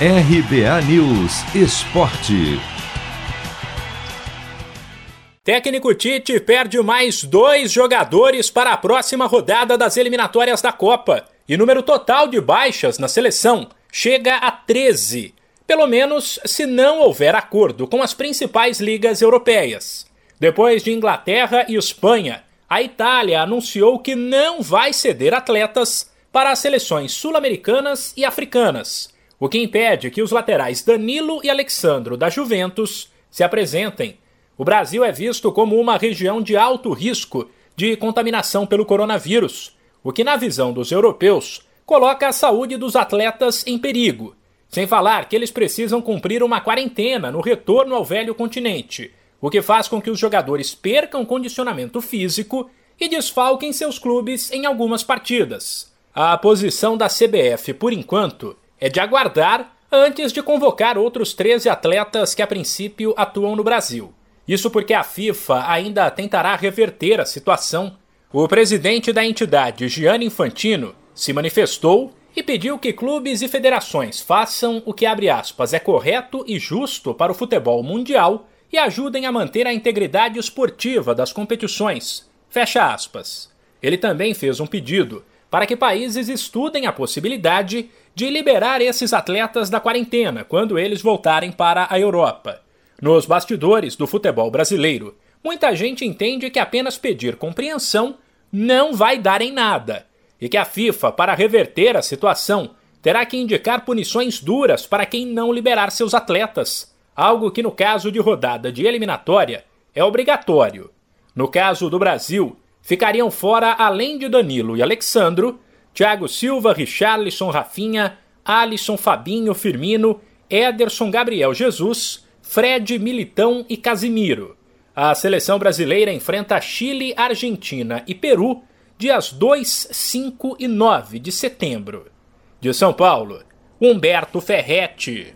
RBA News Esporte. Técnico Tite perde mais dois jogadores para a próxima rodada das eliminatórias da Copa. E número total de baixas na seleção chega a 13. Pelo menos se não houver acordo com as principais ligas europeias. Depois de Inglaterra e Espanha, a Itália anunciou que não vai ceder atletas para as seleções sul-americanas e africanas o que impede que os laterais Danilo e Alexandro da Juventus se apresentem. O Brasil é visto como uma região de alto risco de contaminação pelo coronavírus, o que, na visão dos europeus, coloca a saúde dos atletas em perigo. Sem falar que eles precisam cumprir uma quarentena no retorno ao velho continente, o que faz com que os jogadores percam condicionamento físico e desfalquem seus clubes em algumas partidas. A posição da CBF, por enquanto, é de aguardar antes de convocar outros 13 atletas que a princípio atuam no Brasil. Isso porque a FIFA ainda tentará reverter a situação. O presidente da entidade, Gianni Infantino, se manifestou e pediu que clubes e federações façam o que, abre aspas, é correto e justo para o futebol mundial e ajudem a manter a integridade esportiva das competições. Fecha aspas. Ele também fez um pedido para que países estudem a possibilidade de liberar esses atletas da quarentena quando eles voltarem para a Europa. Nos bastidores do futebol brasileiro, muita gente entende que apenas pedir compreensão não vai dar em nada e que a FIFA, para reverter a situação, terá que indicar punições duras para quem não liberar seus atletas, algo que no caso de rodada de eliminatória é obrigatório. No caso do Brasil, ficariam fora, além de Danilo e Alexandro, Thiago Silva, Richarlison, Rafinha, Alisson, Fabinho, Firmino, Ederson, Gabriel Jesus, Fred, Militão e Casimiro. A seleção brasileira enfrenta Chile, Argentina e Peru dias 2, 5 e 9 de setembro. De São Paulo, Humberto Ferretti.